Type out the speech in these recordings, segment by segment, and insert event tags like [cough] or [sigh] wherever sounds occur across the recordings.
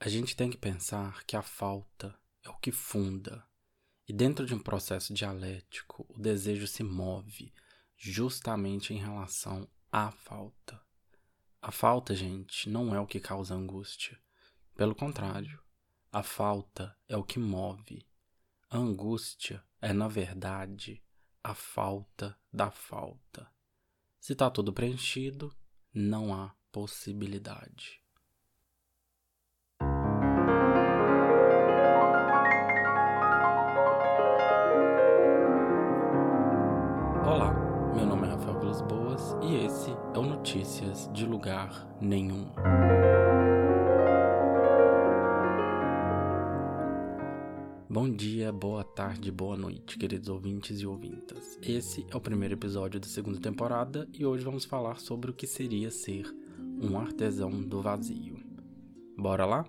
A gente tem que pensar que a falta é o que funda. E dentro de um processo dialético, o desejo se move justamente em relação à falta. A falta, gente, não é o que causa angústia. Pelo contrário, a falta é o que move. A angústia é, na verdade, a falta da falta. Se está tudo preenchido, não há possibilidade. Esse é o Notícias de Lugar Nenhum. Bom dia, boa tarde, boa noite, queridos ouvintes e ouvintas. Esse é o primeiro episódio da segunda temporada e hoje vamos falar sobre o que seria ser um artesão do vazio. Bora lá?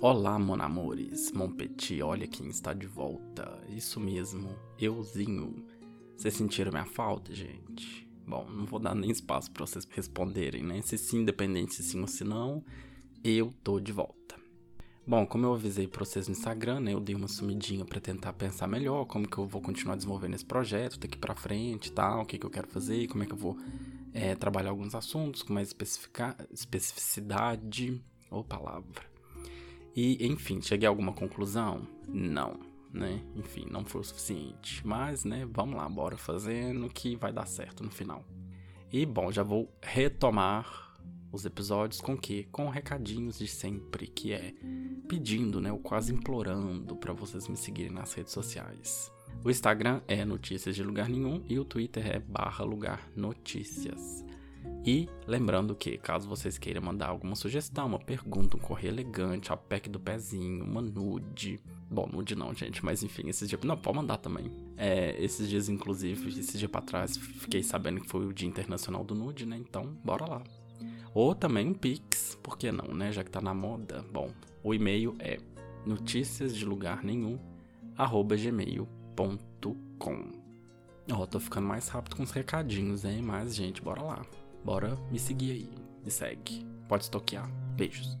Olá, mon amores, mon petit, olha quem está de volta. Isso mesmo, euzinho. Vocês sentiram minha falta, gente? Bom, não vou dar nem espaço para vocês responderem, né? Se sim, independente se sim ou se não, eu tô de volta. Bom, como eu avisei para vocês no Instagram, né? Eu dei uma sumidinha para tentar pensar melhor como que eu vou continuar desenvolvendo esse projeto daqui para frente tal, o que, que eu quero fazer, como é que eu vou é, trabalhar alguns assuntos com mais especificidade ou palavra. E, enfim, cheguei a alguma conclusão? Não né? Enfim, não foi o suficiente. Mas, né, vamos lá, bora fazendo que vai dar certo no final. E bom, já vou retomar os episódios com que? Com recadinhos de sempre, que é pedindo, né, ou quase implorando para vocês me seguirem nas redes sociais. O Instagram é Notícias de Lugar Nenhum e o Twitter é barra Lugar Notícias. E lembrando que, caso vocês queiram mandar alguma sugestão, uma pergunta, um correio elegante, a pack do pezinho, uma nude. Bom, nude não, gente, mas enfim, esses dias. Não, pode mandar também. É, esses dias, inclusive, esses dias pra trás, fiquei sabendo que foi o Dia Internacional do Nude, né? Então, bora lá. Ou também um Pix, por que não, né? Já que tá na moda. Bom, o e-mail é notícias de lugar nenhum, arroba gmail.com. Ó, oh, tô ficando mais rápido com os recadinhos, hein? Mas, gente, bora lá. Bora me seguir aí. Me segue. Pode estoquear. Beijos.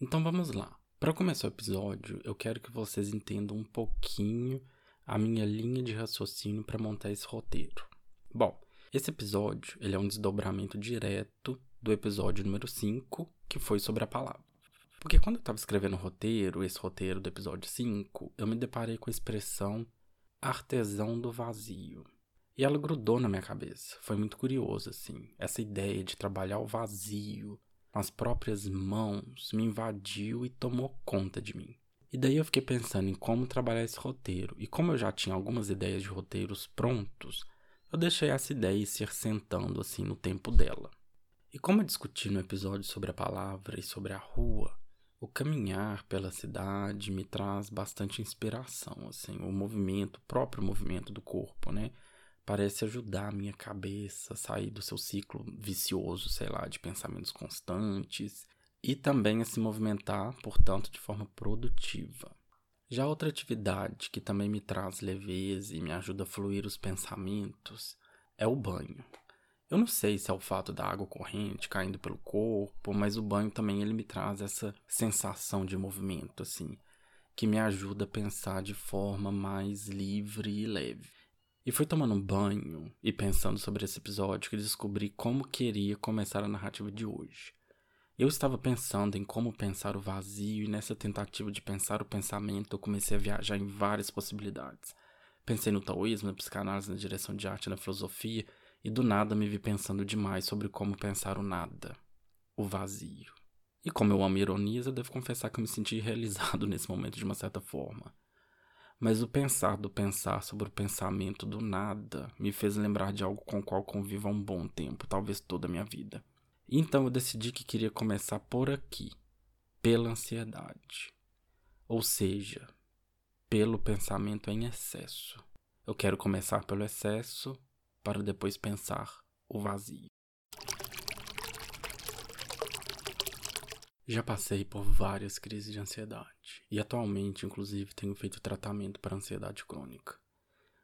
Então vamos lá. Para começar o episódio, eu quero que vocês entendam um pouquinho a minha linha de raciocínio para montar esse roteiro. Bom, esse episódio ele é um desdobramento direto do episódio número 5, que foi sobre a palavra. Porque quando eu estava escrevendo o roteiro, esse roteiro do episódio 5, eu me deparei com a expressão artesão do vazio. E ela grudou na minha cabeça. Foi muito curioso, assim. Essa ideia de trabalhar o vazio, com as próprias mãos, me invadiu e tomou conta de mim. E daí eu fiquei pensando em como trabalhar esse roteiro. E como eu já tinha algumas ideias de roteiros prontos, eu deixei essa ideia se sentando assim no tempo dela. E como eu discuti no episódio sobre a palavra e sobre a rua, o caminhar pela cidade me traz bastante inspiração, assim, o movimento, o próprio movimento do corpo, né? Parece ajudar a minha cabeça a sair do seu ciclo vicioso, sei lá, de pensamentos constantes e também a se movimentar, portanto, de forma produtiva. Já outra atividade que também me traz leveza e me ajuda a fluir os pensamentos é o banho. Eu não sei se é o fato da água corrente caindo pelo corpo, mas o banho também ele me traz essa sensação de movimento assim, que me ajuda a pensar de forma mais livre e leve. E foi tomando um banho e pensando sobre esse episódio que descobri como queria começar a narrativa de hoje. Eu estava pensando em como pensar o vazio e nessa tentativa de pensar o pensamento eu comecei a viajar em várias possibilidades. Pensei no taoísmo, na psicanálise, na direção de arte, na filosofia e do nada me vi pensando demais sobre como pensar o nada, o vazio. E como eu amo ironias, eu devo confessar que eu me senti realizado [laughs] nesse momento de uma certa forma. Mas o pensar do pensar sobre o pensamento do nada me fez lembrar de algo com o qual convivo há um bom tempo, talvez toda a minha vida. Então eu decidi que queria começar por aqui, pela ansiedade. Ou seja, pelo pensamento em excesso. Eu quero começar pelo excesso para depois pensar o vazio. Já passei por várias crises de ansiedade e atualmente, inclusive, tenho feito tratamento para ansiedade crônica.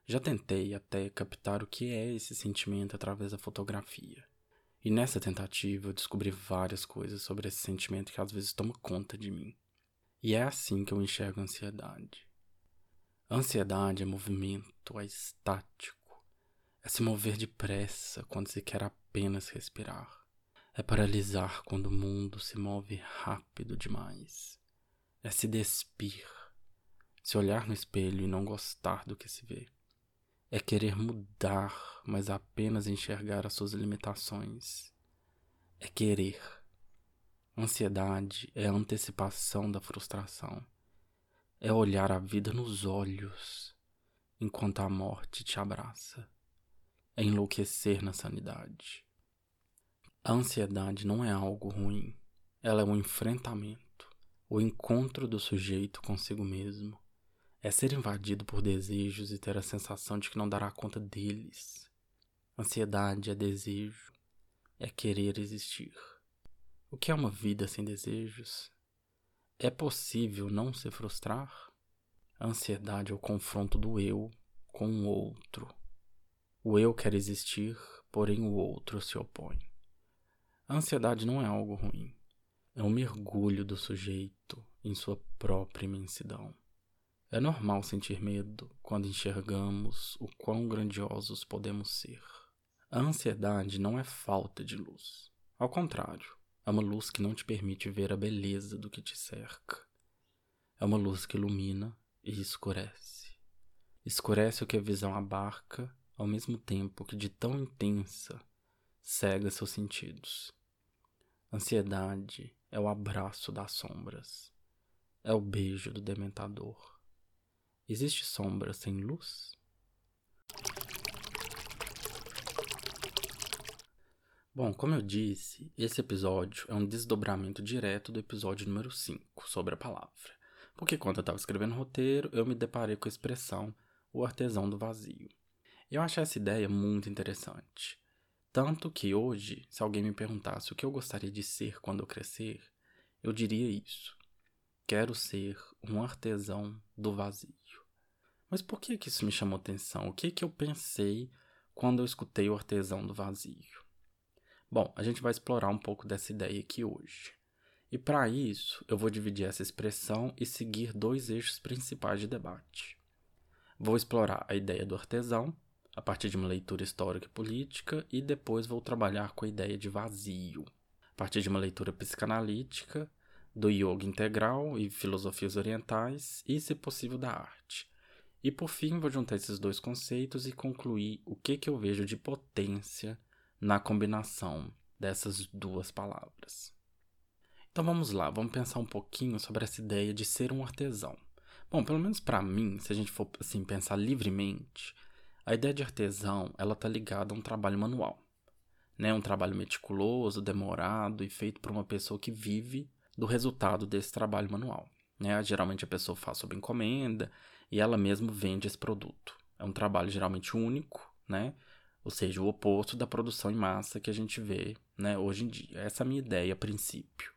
Já tentei até captar o que é esse sentimento através da fotografia. E nessa tentativa eu descobri várias coisas sobre esse sentimento que às vezes toma conta de mim. E é assim que eu enxergo a ansiedade. A ansiedade é movimento, é estático, é se mover depressa quando se quer apenas respirar, é paralisar quando o mundo se move rápido demais, é se despir, se olhar no espelho e não gostar do que se vê, é querer mudar, mas apenas enxergar as suas limitações, é querer. Ansiedade é a antecipação da frustração. É olhar a vida nos olhos enquanto a morte te abraça, é enlouquecer na sanidade. A ansiedade não é algo ruim, ela é um enfrentamento, o encontro do sujeito consigo mesmo. É ser invadido por desejos e ter a sensação de que não dará conta deles. Ansiedade é desejo, é querer existir. O que é uma vida sem desejos? É possível não se frustrar? A ansiedade é o confronto do eu com o outro. O eu quer existir, porém o outro se opõe. A ansiedade não é algo ruim. É um mergulho do sujeito em sua própria imensidão. É normal sentir medo quando enxergamos o quão grandiosos podemos ser. A ansiedade não é falta de luz. Ao contrário, é uma luz que não te permite ver a beleza do que te cerca. É uma luz que ilumina e escurece. Escurece o que a visão abarca, ao mesmo tempo que de tão intensa cega seus sentidos. Ansiedade é o abraço das sombras. É o beijo do dementador. Existe sombra sem luz? Bom, como eu disse, esse episódio é um desdobramento direto do episódio número 5, sobre a palavra. Porque quando eu estava escrevendo o roteiro, eu me deparei com a expressão o artesão do vazio. Eu achei essa ideia muito interessante. Tanto que hoje, se alguém me perguntasse o que eu gostaria de ser quando eu crescer, eu diria isso. Quero ser um artesão do vazio. Mas por que, que isso me chamou atenção? O que, que eu pensei quando eu escutei o artesão do vazio? Bom, a gente vai explorar um pouco dessa ideia aqui hoje. E para isso, eu vou dividir essa expressão e seguir dois eixos principais de debate. Vou explorar a ideia do artesão, a partir de uma leitura histórica e política, e depois vou trabalhar com a ideia de vazio, a partir de uma leitura psicanalítica, do yoga integral e filosofias orientais, e, se possível, da arte. E por fim, vou juntar esses dois conceitos e concluir o que, que eu vejo de potência na combinação dessas duas palavras. Então vamos lá, vamos pensar um pouquinho sobre essa ideia de ser um artesão. Bom, pelo menos para mim, se a gente for assim pensar livremente, a ideia de artesão, ela tá ligada a um trabalho manual, né? Um trabalho meticuloso, demorado e feito por uma pessoa que vive do resultado desse trabalho manual, né? Geralmente a pessoa faz sob encomenda e ela mesma vende esse produto. É um trabalho geralmente único, né? ou seja, o oposto da produção em massa que a gente vê né, hoje em dia. Essa é a minha ideia a princípio.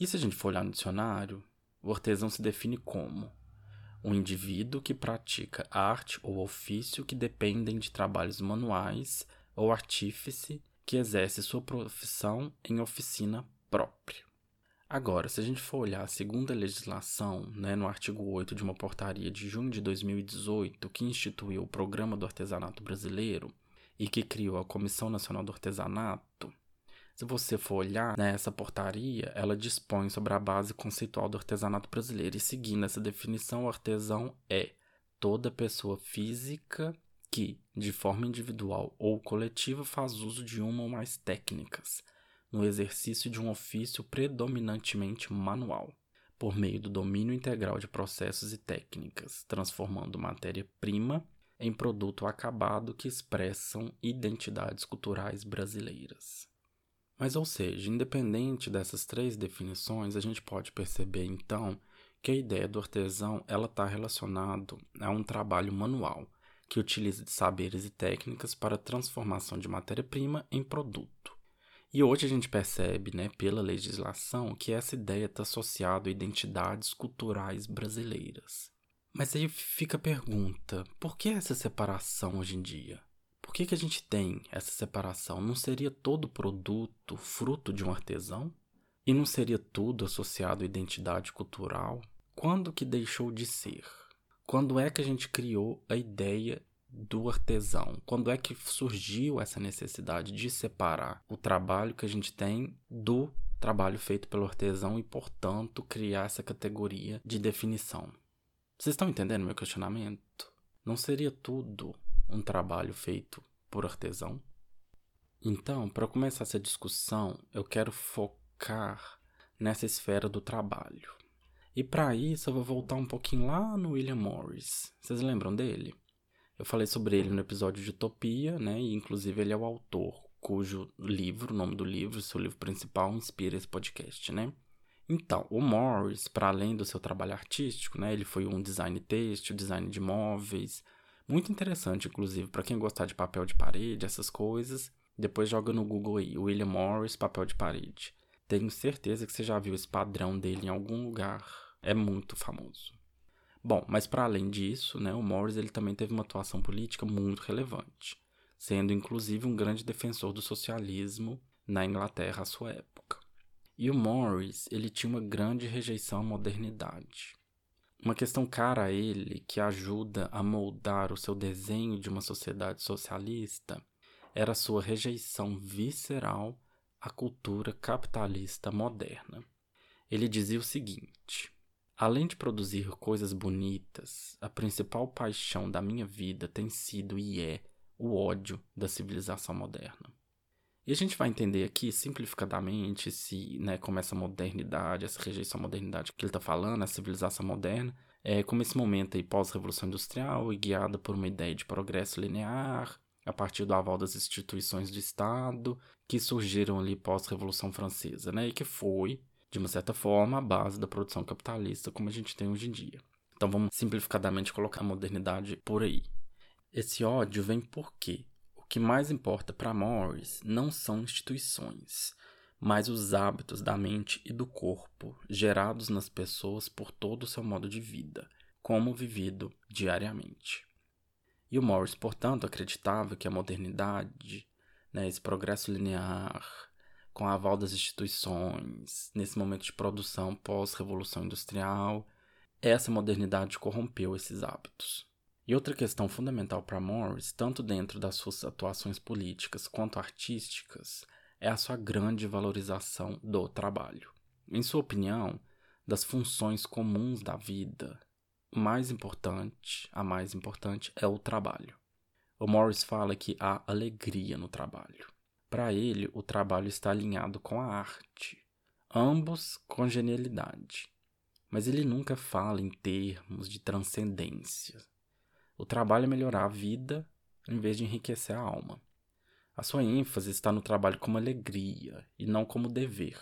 E se a gente for olhar no dicionário, o artesão se define como um indivíduo que pratica arte ou ofício que dependem de trabalhos manuais ou artífice que exerce sua profissão em oficina própria. Agora, se a gente for olhar a segunda legislação, né, no artigo 8 de uma portaria de junho de 2018 que instituiu o Programa do Artesanato Brasileiro, e que criou a Comissão Nacional do Artesanato, se você for olhar nessa né, portaria, ela dispõe sobre a base conceitual do artesanato brasileiro. E seguindo essa definição, o artesão é toda pessoa física que, de forma individual ou coletiva, faz uso de uma ou mais técnicas no exercício de um ofício predominantemente manual, por meio do domínio integral de processos e técnicas, transformando matéria-prima em produto acabado que expressam identidades culturais brasileiras. Mas, ou seja, independente dessas três definições, a gente pode perceber então que a ideia do artesão ela está relacionado a um trabalho manual que utiliza de saberes e técnicas para a transformação de matéria-prima em produto. E hoje a gente percebe, né, pela legislação, que essa ideia está associada a identidades culturais brasileiras. Mas aí fica a pergunta: por que essa separação hoje em dia? Que, que a gente tem essa separação? Não seria todo produto fruto de um artesão? E não seria tudo associado à identidade cultural? Quando que deixou de ser? Quando é que a gente criou a ideia do artesão? Quando é que surgiu essa necessidade de separar o trabalho que a gente tem do trabalho feito pelo artesão e, portanto, criar essa categoria de definição? Vocês estão entendendo meu questionamento? Não seria tudo um trabalho feito por artesão? Então, para começar essa discussão, eu quero focar nessa esfera do trabalho. E para isso eu vou voltar um pouquinho lá no William Morris. Vocês lembram dele? Eu falei sobre ele no episódio de Utopia, né? E inclusive ele é o autor cujo livro, o nome do livro, seu livro principal, inspira esse podcast, né? Então, o Morris, para além do seu trabalho artístico, né, ele foi um design têxtil, design de móveis, muito interessante, inclusive, para quem gostar de papel de parede, essas coisas. Depois joga no Google aí, William Morris, papel de parede. Tenho certeza que você já viu esse padrão dele em algum lugar. É muito famoso. Bom, mas para além disso, né, o Morris ele também teve uma atuação política muito relevante, sendo inclusive um grande defensor do socialismo na Inglaterra à sua época. E o Morris, ele tinha uma grande rejeição à modernidade. Uma questão cara a ele, que ajuda a moldar o seu desenho de uma sociedade socialista, era sua rejeição visceral à cultura capitalista moderna. Ele dizia o seguinte: Além de produzir coisas bonitas, a principal paixão da minha vida tem sido e é o ódio da civilização moderna. E a gente vai entender aqui, simplificadamente, se, né, como essa modernidade, essa rejeição à modernidade que ele está falando, a civilização moderna, é como esse momento aí pós-revolução industrial e guiada por uma ideia de progresso linear, a partir do aval das instituições do Estado, que surgiram ali pós-revolução francesa, né, e que foi, de uma certa forma, a base da produção capitalista como a gente tem hoje em dia. Então vamos simplificadamente colocar a modernidade por aí. Esse ódio vem por quê? O que mais importa para Morris não são instituições, mas os hábitos da mente e do corpo gerados nas pessoas por todo o seu modo de vida, como vivido diariamente. E o Morris, portanto, acreditava que a modernidade, né, esse progresso linear, com a aval das instituições, nesse momento de produção pós-revolução industrial, essa modernidade corrompeu esses hábitos. E outra questão fundamental para Morris, tanto dentro das suas atuações políticas quanto artísticas, é a sua grande valorização do trabalho. Em sua opinião, das funções comuns da vida, mais importante, a mais importante é o trabalho. O Morris fala que há alegria no trabalho. Para ele, o trabalho está alinhado com a arte, ambos com genialidade. Mas ele nunca fala em termos de transcendência, o trabalho é melhorar a vida em vez de enriquecer a alma. A sua ênfase está no trabalho como alegria e não como dever.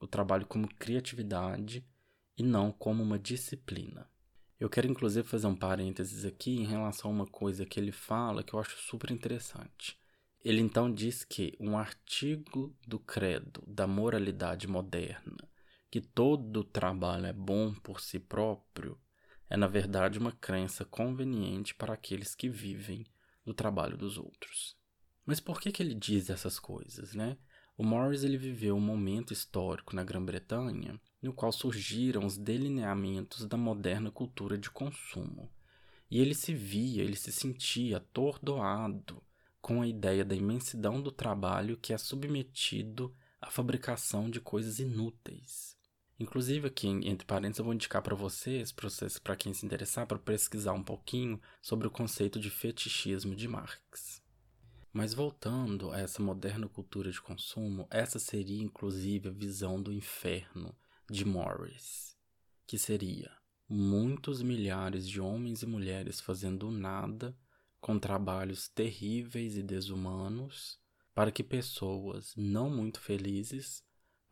O trabalho como criatividade e não como uma disciplina. Eu quero inclusive fazer um parênteses aqui em relação a uma coisa que ele fala que eu acho super interessante. Ele então diz que um artigo do credo da moralidade moderna, que todo trabalho é bom por si próprio, é na verdade uma crença conveniente para aqueles que vivem do trabalho dos outros. Mas por que, que ele diz essas coisas, né? O Morris ele viveu um momento histórico na Grã-Bretanha no qual surgiram os delineamentos da moderna cultura de consumo. E ele se via, ele se sentia atordoado com a ideia da imensidão do trabalho que é submetido à fabricação de coisas inúteis. Inclusive aqui entre parênteses eu vou indicar para vocês, para quem se interessar, para pesquisar um pouquinho sobre o conceito de fetichismo de Marx. Mas voltando a essa moderna cultura de consumo, essa seria inclusive a visão do inferno de Morris, que seria muitos milhares de homens e mulheres fazendo nada com trabalhos terríveis e desumanos para que pessoas não muito felizes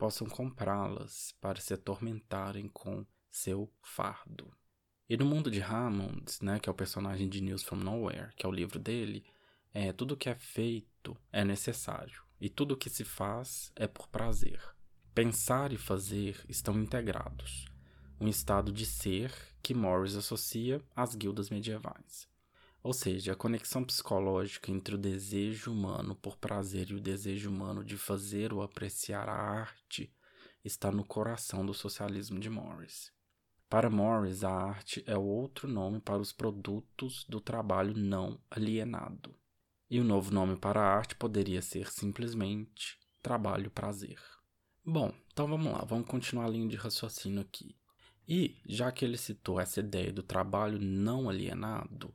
possam comprá-las para se atormentarem com seu fardo. E no mundo de Hammond, né, que é o personagem de News from Nowhere, que é o livro dele, é tudo que é feito é necessário e tudo que se faz é por prazer. Pensar e fazer estão integrados. um estado de ser que Morris associa às guildas medievais. Ou seja, a conexão psicológica entre o desejo humano por prazer e o desejo humano de fazer ou apreciar a arte está no coração do socialismo de Morris. Para Morris, a arte é outro nome para os produtos do trabalho não alienado. E o novo nome para a arte poderia ser simplesmente trabalho-prazer. Bom, então vamos lá, vamos continuar a linha de raciocínio aqui. E, já que ele citou essa ideia do trabalho não alienado,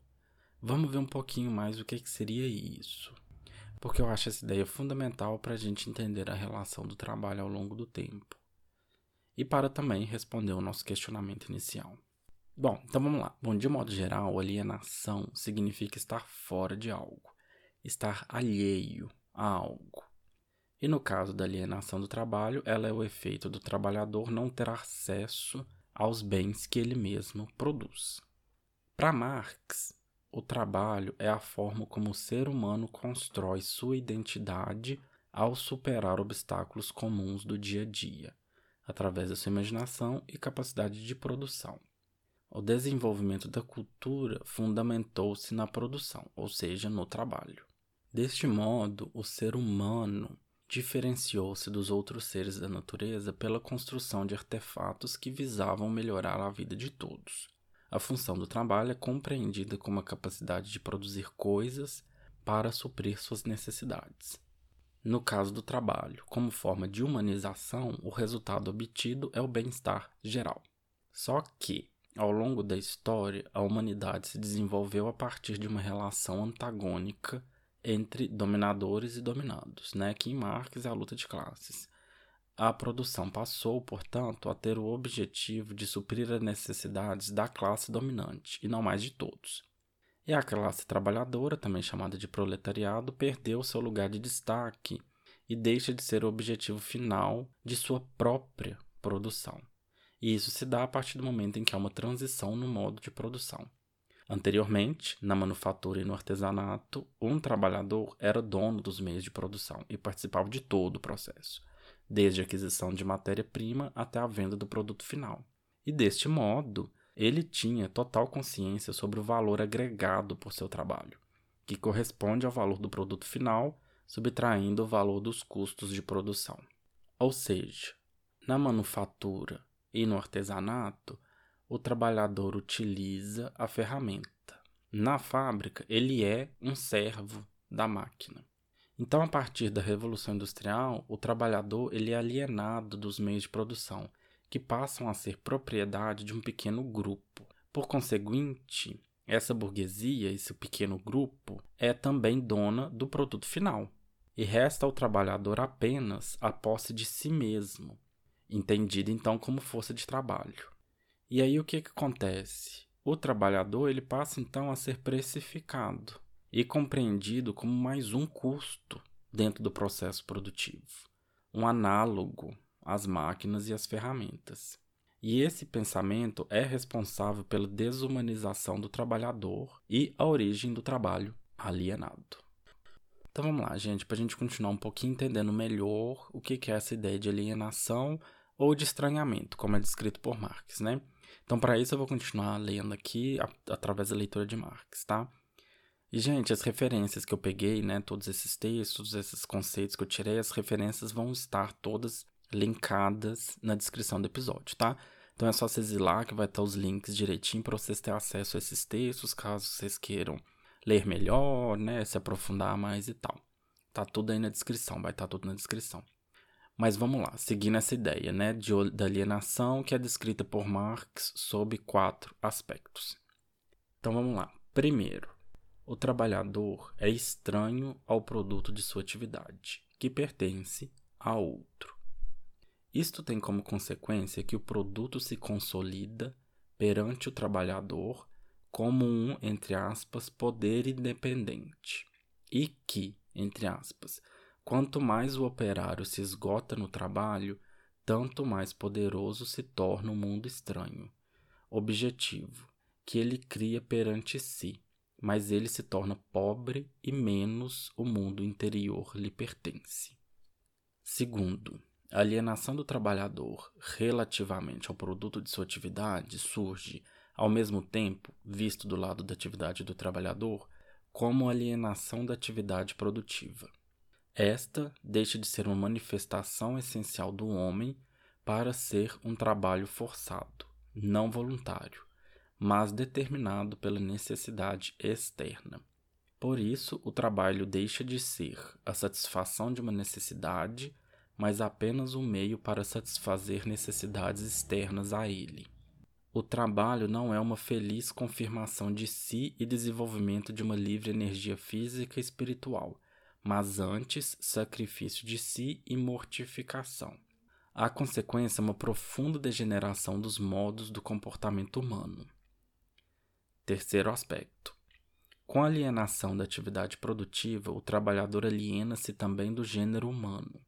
vamos ver um pouquinho mais o que, que seria isso. Porque eu acho essa ideia fundamental para a gente entender a relação do trabalho ao longo do tempo. E para também responder o nosso questionamento inicial. Bom, então vamos lá. Bom, de modo geral, alienação significa estar fora de algo, estar alheio a algo. E no caso da alienação do trabalho, ela é o efeito do trabalhador não ter acesso aos bens que ele mesmo produz. Para Marx, o trabalho é a forma como o ser humano constrói sua identidade ao superar obstáculos comuns do dia a dia, através da sua imaginação e capacidade de produção. O desenvolvimento da cultura fundamentou-se na produção, ou seja, no trabalho. Deste modo, o ser humano diferenciou-se dos outros seres da natureza pela construção de artefatos que visavam melhorar a vida de todos. A função do trabalho é compreendida como a capacidade de produzir coisas para suprir suas necessidades. No caso do trabalho, como forma de humanização, o resultado obtido é o bem-estar geral. Só que, ao longo da história, a humanidade se desenvolveu a partir de uma relação antagônica entre dominadores e dominados, né? que em Marx é a luta de classes. A produção passou, portanto, a ter o objetivo de suprir as necessidades da classe dominante, e não mais de todos. E a classe trabalhadora, também chamada de proletariado, perdeu seu lugar de destaque e deixa de ser o objetivo final de sua própria produção. E isso se dá a partir do momento em que há uma transição no modo de produção. Anteriormente, na manufatura e no artesanato, um trabalhador era dono dos meios de produção e participava de todo o processo, desde a aquisição de matéria-prima até a venda do produto final. E deste modo, ele tinha total consciência sobre o valor agregado por seu trabalho, que corresponde ao valor do produto final, subtraindo o valor dos custos de produção. Ou seja, na manufatura e no artesanato, o trabalhador utiliza a ferramenta. Na fábrica, ele é um servo da máquina. Então, a partir da Revolução Industrial, o trabalhador ele é alienado dos meios de produção, que passam a ser propriedade de um pequeno grupo. Por conseguinte, essa burguesia, esse pequeno grupo, é também dona do produto final. E resta ao trabalhador apenas a posse de si mesmo, entendida então como força de trabalho. E aí o que, que acontece? O trabalhador ele passa então a ser precificado e compreendido como mais um custo dentro do processo produtivo, um análogo às máquinas e às ferramentas. E esse pensamento é responsável pela desumanização do trabalhador e a origem do trabalho alienado. Então vamos lá, gente, para a gente continuar um pouquinho entendendo melhor o que é essa ideia de alienação ou de estranhamento, como é descrito por Marx, né? Então, para isso, eu vou continuar lendo aqui através da leitura de Marx, tá? E, gente, as referências que eu peguei, né, todos esses textos, esses conceitos que eu tirei, as referências vão estar todas linkadas na descrição do episódio, tá? Então é só vocês ir lá que vai estar os links direitinho para vocês terem acesso a esses textos, caso vocês queiram ler melhor, né, se aprofundar mais e tal. Tá tudo aí na descrição, vai estar tudo na descrição. Mas vamos lá, seguindo essa ideia né, de, da alienação que é descrita por Marx sob quatro aspectos. Então vamos lá. Primeiro, o trabalhador é estranho ao produto de sua atividade, que pertence a outro. Isto tem como consequência que o produto se consolida perante o trabalhador como um, entre aspas, poder independente e que, entre aspas, Quanto mais o operário se esgota no trabalho, tanto mais poderoso se torna o mundo estranho. Objetivo: que ele cria perante si, mas ele se torna pobre e menos o mundo interior lhe pertence. Segundo, a alienação do trabalhador relativamente ao produto de sua atividade surge, ao mesmo tempo, visto do lado da atividade do trabalhador, como alienação da atividade produtiva. Esta deixa de ser uma manifestação essencial do homem para ser um trabalho forçado, não voluntário, mas determinado pela necessidade externa. Por isso, o trabalho deixa de ser a satisfação de uma necessidade mas apenas um meio para satisfazer necessidades externas a ele. O trabalho não é uma feliz confirmação de si e desenvolvimento de uma livre energia física e espiritual, mas antes sacrifício de si e mortificação. A consequência é uma profunda degeneração dos modos do comportamento humano. Terceiro aspecto. Com a alienação da atividade produtiva, o trabalhador aliena-se também do gênero humano.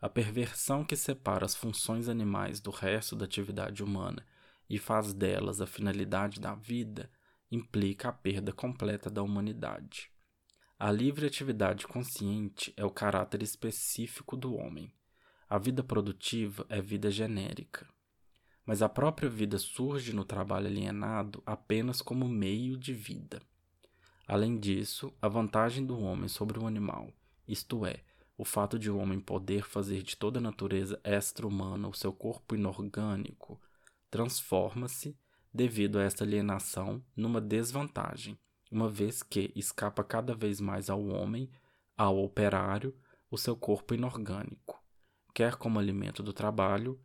A perversão que separa as funções animais do resto da atividade humana e faz delas a finalidade da vida implica a perda completa da humanidade. A livre atividade consciente é o caráter específico do homem. A vida produtiva é vida genérica. Mas a própria vida surge no trabalho alienado apenas como meio de vida. Além disso, a vantagem do homem sobre o animal, isto é, o fato de o homem poder fazer de toda a natureza extra-humana o seu corpo inorgânico transforma-se, devido a esta alienação, numa desvantagem, uma vez que escapa cada vez mais ao homem, ao operário, o seu corpo inorgânico, quer como alimento do trabalho,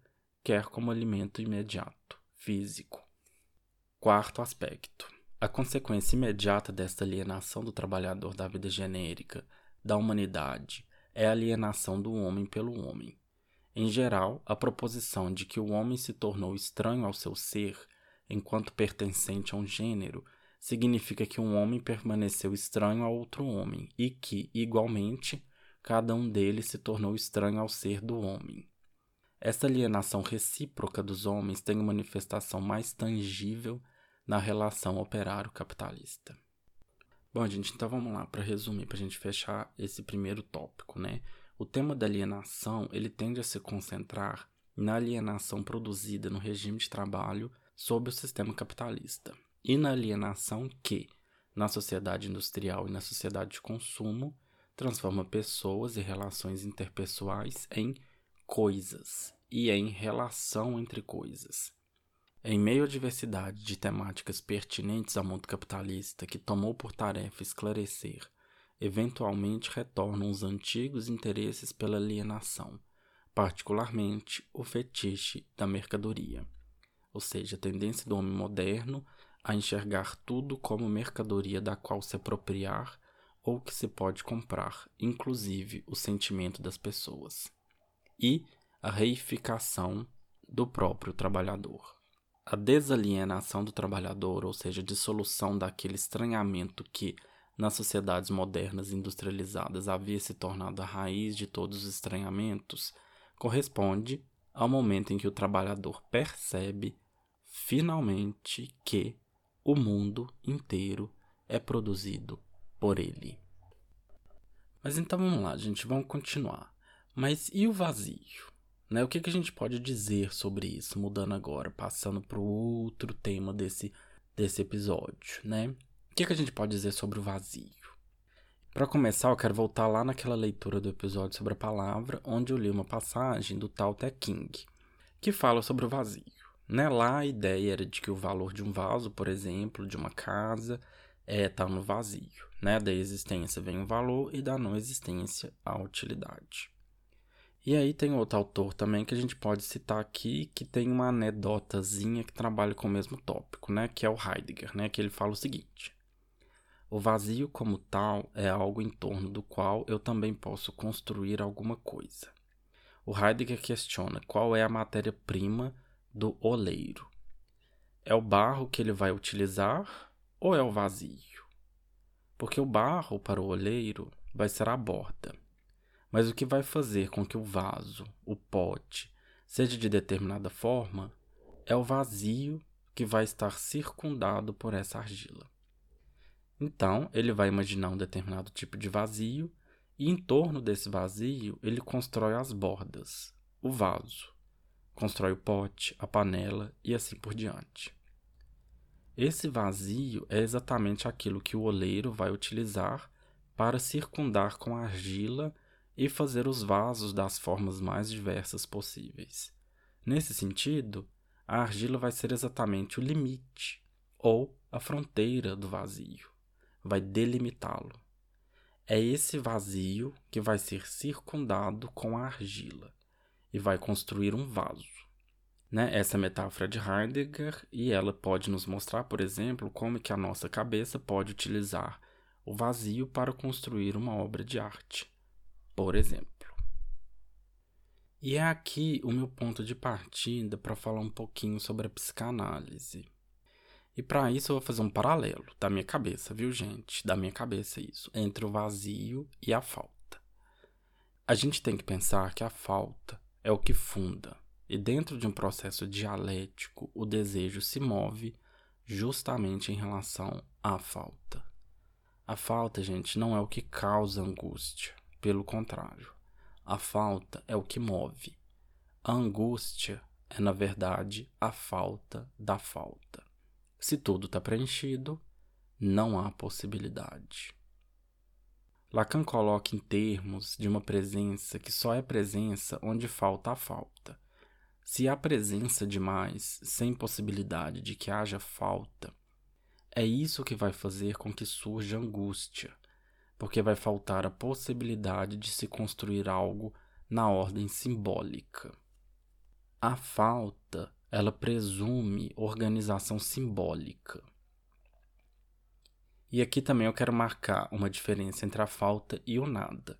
quer como alimento imediato, físico. Quarto aspecto. A consequência imediata desta alienação do trabalhador da vida genérica, da humanidade, é a alienação do homem pelo homem. Em geral, a proposição de que o homem se tornou estranho ao seu ser, enquanto pertencente a um gênero, significa que um homem permaneceu estranho a outro homem e que, igualmente, cada um deles se tornou estranho ao ser do homem. Esta alienação recíproca dos homens tem uma manifestação mais tangível na relação operário-capitalista. Bom, gente, então vamos lá para resumir, para a gente fechar esse primeiro tópico, né? O tema da alienação, ele tende a se concentrar na alienação produzida no regime de trabalho sob o sistema capitalista e na alienação que, na sociedade industrial e na sociedade de consumo, transforma pessoas e relações interpessoais em coisas e em relação entre coisas. Em meio à diversidade de temáticas pertinentes ao mundo capitalista que tomou por tarefa esclarecer, eventualmente retornam os antigos interesses pela alienação, particularmente o fetiche da mercadoria, ou seja, a tendência do homem moderno a enxergar tudo como mercadoria da qual se apropriar ou que se pode comprar, inclusive o sentimento das pessoas, e a reificação do próprio trabalhador. A desalienação do trabalhador, ou seja, a dissolução daquele estranhamento que, nas sociedades modernas industrializadas, havia se tornado a raiz de todos os estranhamentos, corresponde ao momento em que o trabalhador percebe, finalmente, que o mundo inteiro é produzido por ele. Mas então vamos lá, gente, vamos continuar. Mas e o vazio? Né? O que, que a gente pode dizer sobre isso, mudando agora, passando para o outro tema desse, desse episódio, né? O que, que a gente pode dizer sobre o vazio? Para começar, eu quero voltar lá naquela leitura do episódio sobre a palavra, onde eu li uma passagem do Tao Te King, que fala sobre o vazio. Né? Lá a ideia era de que o valor de um vaso, por exemplo, de uma casa, é tá no vazio. Né? Da existência vem o valor e da não existência a utilidade. E aí tem outro autor também que a gente pode citar aqui, que tem uma anedotazinha que trabalha com o mesmo tópico, né? Que é o Heidegger, né? Que ele fala o seguinte: O vazio como tal é algo em torno do qual eu também posso construir alguma coisa. O Heidegger questiona qual é a matéria-prima do oleiro. É o barro que ele vai utilizar ou é o vazio? Porque o barro para o oleiro vai ser a borda mas o que vai fazer com que o vaso, o pote, seja de determinada forma é o vazio que vai estar circundado por essa argila. Então, ele vai imaginar um determinado tipo de vazio e em torno desse vazio ele constrói as bordas, o vaso, constrói o pote, a panela e assim por diante. Esse vazio é exatamente aquilo que o oleiro vai utilizar para circundar com argila e fazer os vasos das formas mais diversas possíveis. Nesse sentido, a argila vai ser exatamente o limite ou a fronteira do vazio, vai delimitá-lo. É esse vazio que vai ser circundado com a argila e vai construir um vaso. Né? Essa é metáfora de Heidegger e ela pode nos mostrar, por exemplo, como que a nossa cabeça pode utilizar o vazio para construir uma obra de arte, por exemplo. E é aqui o meu ponto de partida para falar um pouquinho sobre a psicanálise. E para isso eu vou fazer um paralelo da minha cabeça, viu, gente? Da minha cabeça isso, entre o vazio e a falta. A gente tem que pensar que a falta é o que funda, e dentro de um processo dialético, o desejo se move justamente em relação à falta. A falta, gente, não é o que causa angústia, pelo contrário. A falta é o que move. A angústia é, na verdade, a falta da falta. Se tudo está preenchido, não há possibilidade. Lacan coloca em termos de uma presença que só é presença onde falta a falta. Se há presença demais, sem possibilidade de que haja falta, é isso que vai fazer com que surja angústia, porque vai faltar a possibilidade de se construir algo na ordem simbólica. A falta, ela presume organização simbólica. E aqui também eu quero marcar uma diferença entre a falta e o nada.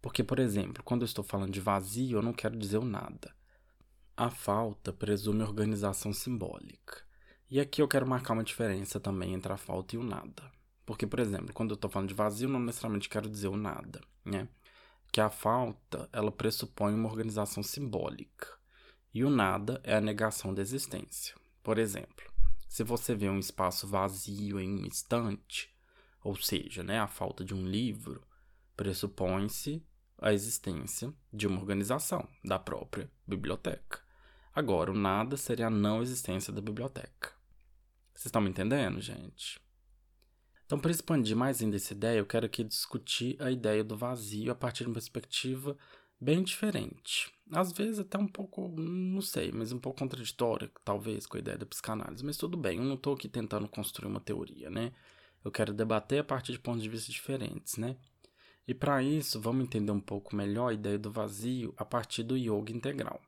Porque, por exemplo, quando eu estou falando de vazio, eu não quero dizer o nada. A falta presume organização simbólica. E aqui eu quero marcar uma diferença também entre a falta e o nada. Porque, por exemplo, quando eu estou falando de vazio, não necessariamente quero dizer o nada, né? Que a falta, ela pressupõe uma organização simbólica. E o nada é a negação da existência. Por exemplo, se você vê um espaço vazio em um instante, ou seja, né, a falta de um livro, pressupõe-se a existência de uma organização, da própria biblioteca. Agora, o nada seria a não existência da biblioteca. Vocês estão me entendendo, gente? Então, para expandir mais ainda essa ideia, eu quero aqui discutir a ideia do vazio a partir de uma perspectiva bem diferente. Às vezes até um pouco, não sei, mas um pouco contraditória, talvez, com a ideia da psicanálise. Mas tudo bem, eu não estou aqui tentando construir uma teoria, né? Eu quero debater a partir de pontos de vista diferentes, né? E para isso, vamos entender um pouco melhor a ideia do vazio a partir do yoga integral.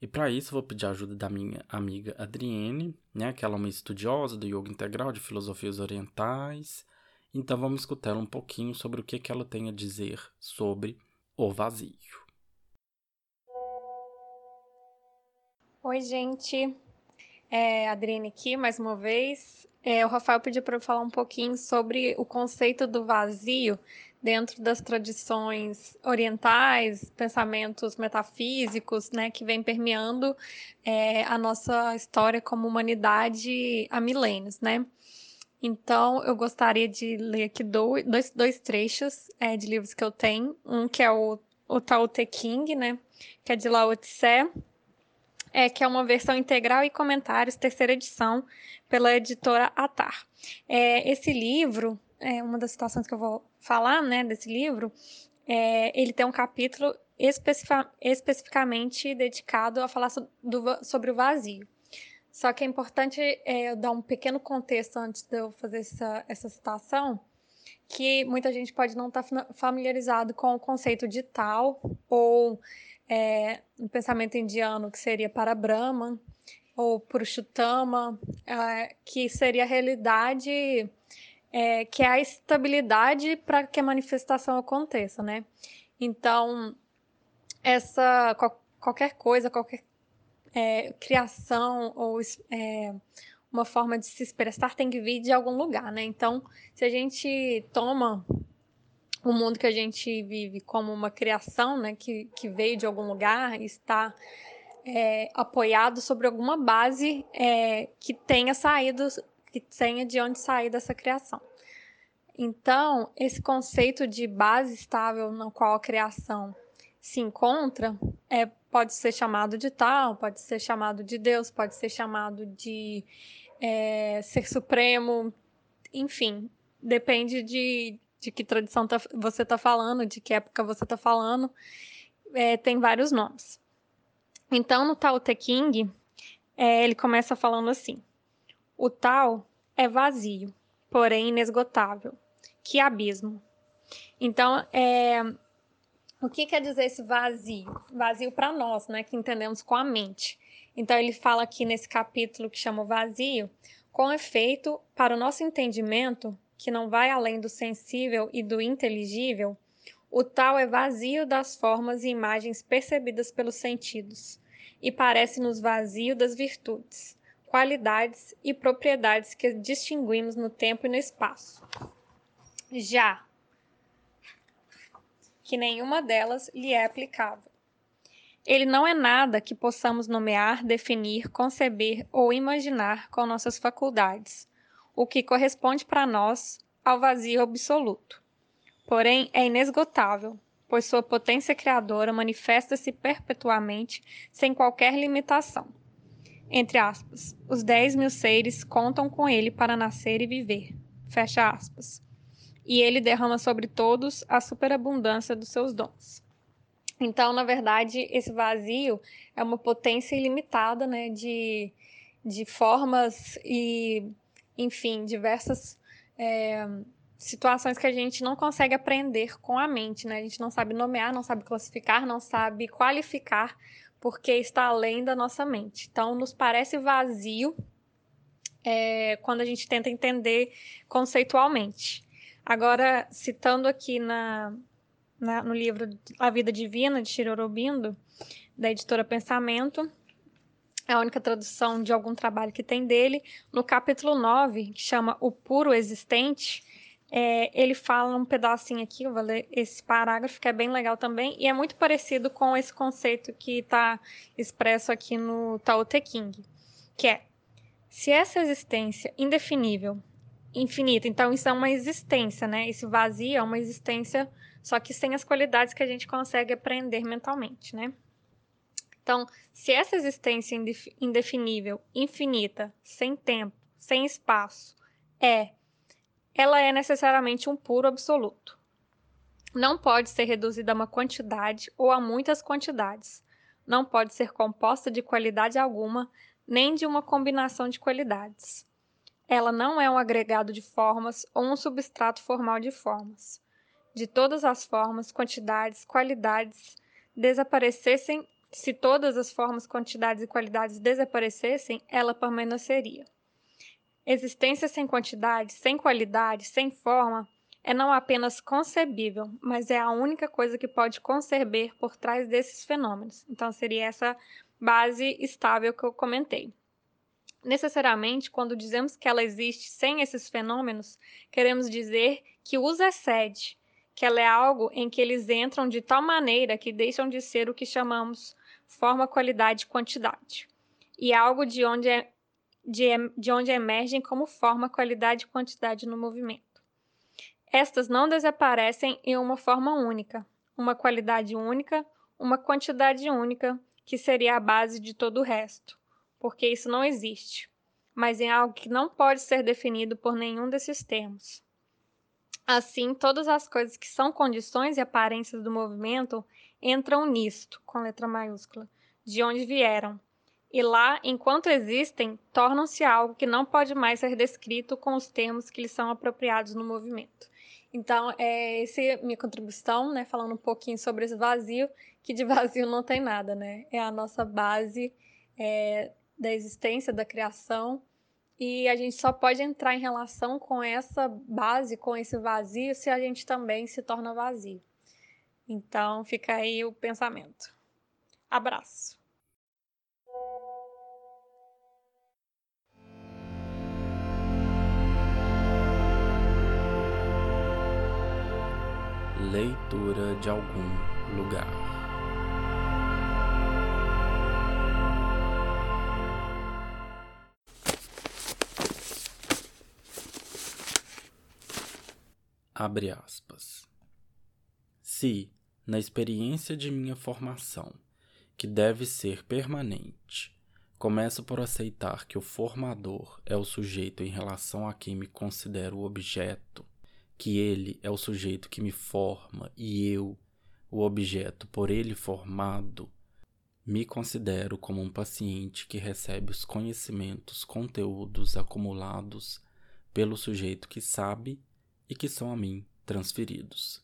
E para isso vou pedir a ajuda da minha amiga Adriene, né, que ela é uma estudiosa do yoga integral de filosofias orientais. Então vamos escutar um pouquinho sobre o que, que ela tem a dizer sobre o vazio. Oi, gente. É Adriene aqui mais uma vez. É, o Rafael pediu para eu falar um pouquinho sobre o conceito do vazio dentro das tradições orientais, pensamentos metafísicos, né, que vem permeando é, a nossa história como humanidade há milênios, né? Então, eu gostaria de ler aqui dois, dois, trechos é, de livros que eu tenho. Um que é o, o Tao Te King, né? Que é de Lao Tse, é, que é uma versão integral e comentários, terceira edição, pela editora Atar. É, esse livro, é uma das situações que eu vou falar, né, desse livro, é, ele tem um capítulo especificamente dedicado a falar so do, sobre o vazio. Só que é importante é, eu dar um pequeno contexto antes de eu fazer essa, essa citação, que muita gente pode não estar tá familiarizado com o conceito de tal, ou é, no pensamento indiano, que seria para Brahman, ou Purushottama, é, que seria a realidade é, que é a estabilidade para que a manifestação aconteça, né? Então, essa qualquer coisa, qualquer é, criação ou é, uma forma de se expressar tem que vir de algum lugar, né? Então, se a gente toma o mundo que a gente vive como uma criação, né, que, que veio de algum lugar está é, apoiado sobre alguma base é, que tenha saído que tenha de onde sair dessa criação. Então, esse conceito de base estável na qual a criação se encontra é, pode ser chamado de tal, pode ser chamado de Deus, pode ser chamado de é, ser supremo, enfim, depende de, de que tradição tá, você está falando, de que época você está falando, é, tem vários nomes. Então, no Tao Te King, é, ele começa falando assim: o Tao é vazio, porém inesgotável. Que abismo! Então, é, o que quer dizer esse vazio? Vazio para nós, né, que entendemos com a mente. Então ele fala aqui nesse capítulo que chama vazio, com efeito, para o nosso entendimento, que não vai além do sensível e do inteligível, o tal é vazio das formas e imagens percebidas pelos sentidos, e parece-nos vazio das virtudes, qualidades e propriedades que distinguimos no tempo e no espaço. Já que nenhuma delas lhe é aplicável. Ele não é nada que possamos nomear, definir, conceber ou imaginar com nossas faculdades, o que corresponde para nós ao vazio absoluto. Porém, é inesgotável, pois sua potência criadora manifesta-se perpetuamente, sem qualquer limitação. Entre aspas, os dez mil seres contam com ele para nascer e viver. Fecha aspas e ele derrama sobre todos a superabundância dos seus dons. Então, na verdade, esse vazio é uma potência ilimitada, né, de, de formas e, enfim, diversas é, situações que a gente não consegue aprender com a mente, né? A gente não sabe nomear, não sabe classificar, não sabe qualificar, porque está além da nossa mente. Então, nos parece vazio é, quando a gente tenta entender conceitualmente. Agora, citando aqui na, na, no livro A Vida Divina, de Shiro Aurobindo, da editora Pensamento, é a única tradução de algum trabalho que tem dele, no capítulo 9, que chama O Puro Existente, é, ele fala um pedacinho aqui, eu vou ler esse parágrafo, que é bem legal também, e é muito parecido com esse conceito que está expresso aqui no Tao Te King, que é, se essa existência indefinível infinita. Então, isso é uma existência, né? Esse vazio é uma existência, só que sem as qualidades que a gente consegue aprender mentalmente, né? Então, se essa existência indefinível, infinita, sem tempo, sem espaço, é, ela é necessariamente um puro absoluto. Não pode ser reduzida a uma quantidade ou a muitas quantidades. Não pode ser composta de qualidade alguma, nem de uma combinação de qualidades. Ela não é um agregado de formas ou um substrato formal de formas. De todas as formas, quantidades, qualidades desaparecessem, se todas as formas, quantidades e qualidades desaparecessem, ela permaneceria. Existência sem quantidade, sem qualidade, sem forma, é não apenas concebível, mas é a única coisa que pode conceber por trás desses fenômenos. Então, seria essa base estável que eu comentei. Necessariamente, quando dizemos que ela existe sem esses fenômenos, queremos dizer que os excede, que ela é algo em que eles entram de tal maneira que deixam de ser o que chamamos forma, qualidade e quantidade, e algo de onde, é, de, de onde emergem como forma, qualidade e quantidade no movimento. Estas não desaparecem em uma forma única, uma qualidade única, uma quantidade única, que seria a base de todo o resto porque isso não existe, mas é algo que não pode ser definido por nenhum desses termos. Assim, todas as coisas que são condições e aparências do movimento entram nisto, com letra maiúscula, de onde vieram. E lá, enquanto existem, tornam-se algo que não pode mais ser descrito com os termos que lhes são apropriados no movimento. Então, é essa é minha contribuição, né, falando um pouquinho sobre esse vazio, que de [laughs] vazio não tem nada, né? É a nossa base é, da existência, da criação, e a gente só pode entrar em relação com essa base, com esse vazio, se a gente também se torna vazio. Então, fica aí o pensamento. Abraço. Leitura de algum lugar. Abre aspas. Se, na experiência de minha formação, que deve ser permanente, começo por aceitar que o formador é o sujeito em relação a quem me considero o objeto, que ele é o sujeito que me forma e eu, o objeto por ele formado, me considero como um paciente que recebe os conhecimentos, conteúdos acumulados pelo sujeito que sabe e que são a mim transferidos.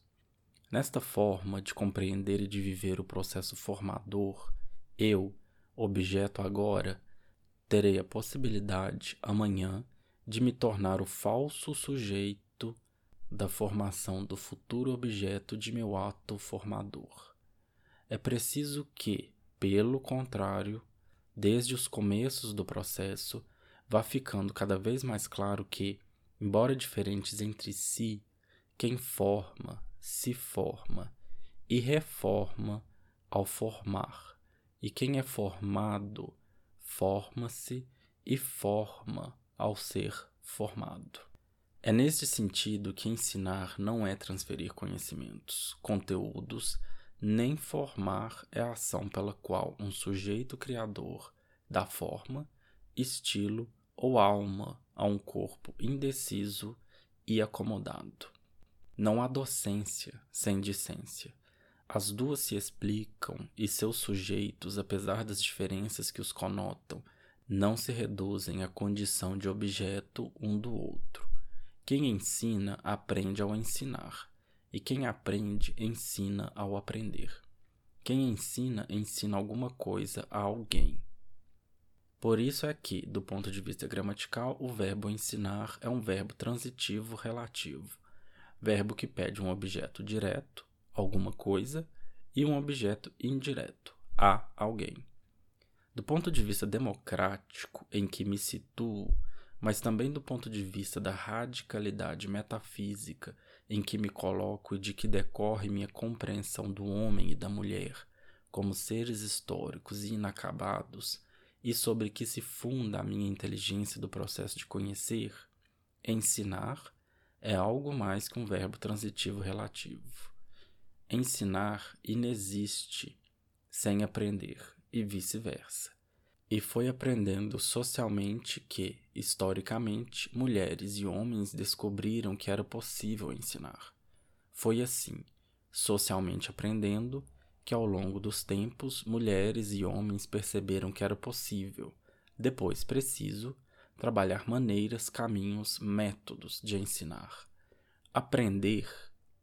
Nesta forma de compreender e de viver o processo formador, eu, objeto agora, terei a possibilidade amanhã de me tornar o falso sujeito da formação do futuro objeto de meu ato formador. É preciso que, pelo contrário, desde os começos do processo, vá ficando cada vez mais claro que, embora diferentes entre si, quem forma, se forma e reforma ao formar, e quem é formado, forma-se e forma ao ser formado. É neste sentido que ensinar não é transferir conhecimentos, conteúdos, nem formar é a ação pela qual um sujeito criador dá forma, estilo ou alma a um corpo indeciso e acomodado. Não há docência sem discência. As duas se explicam e seus sujeitos, apesar das diferenças que os conotam, não se reduzem à condição de objeto um do outro. Quem ensina aprende ao ensinar e quem aprende, ensina ao aprender. Quem ensina, ensina alguma coisa a alguém. Por isso é que, do ponto de vista gramatical, o verbo ensinar é um verbo transitivo relativo, verbo que pede um objeto direto, alguma coisa, e um objeto indireto, a alguém. Do ponto de vista democrático, em que me situo, mas também do ponto de vista da radicalidade metafísica em que me coloco e de que decorre minha compreensão do homem e da mulher como seres históricos e inacabados, e sobre que se funda a minha inteligência do processo de conhecer, ensinar é algo mais que um verbo transitivo relativo. Ensinar inexiste sem aprender e vice-versa e foi aprendendo socialmente que, historicamente, mulheres e homens descobriram que era possível ensinar. Foi assim, socialmente aprendendo, que ao longo dos tempos mulheres e homens perceberam que era possível, depois preciso, trabalhar maneiras, caminhos, métodos de ensinar. Aprender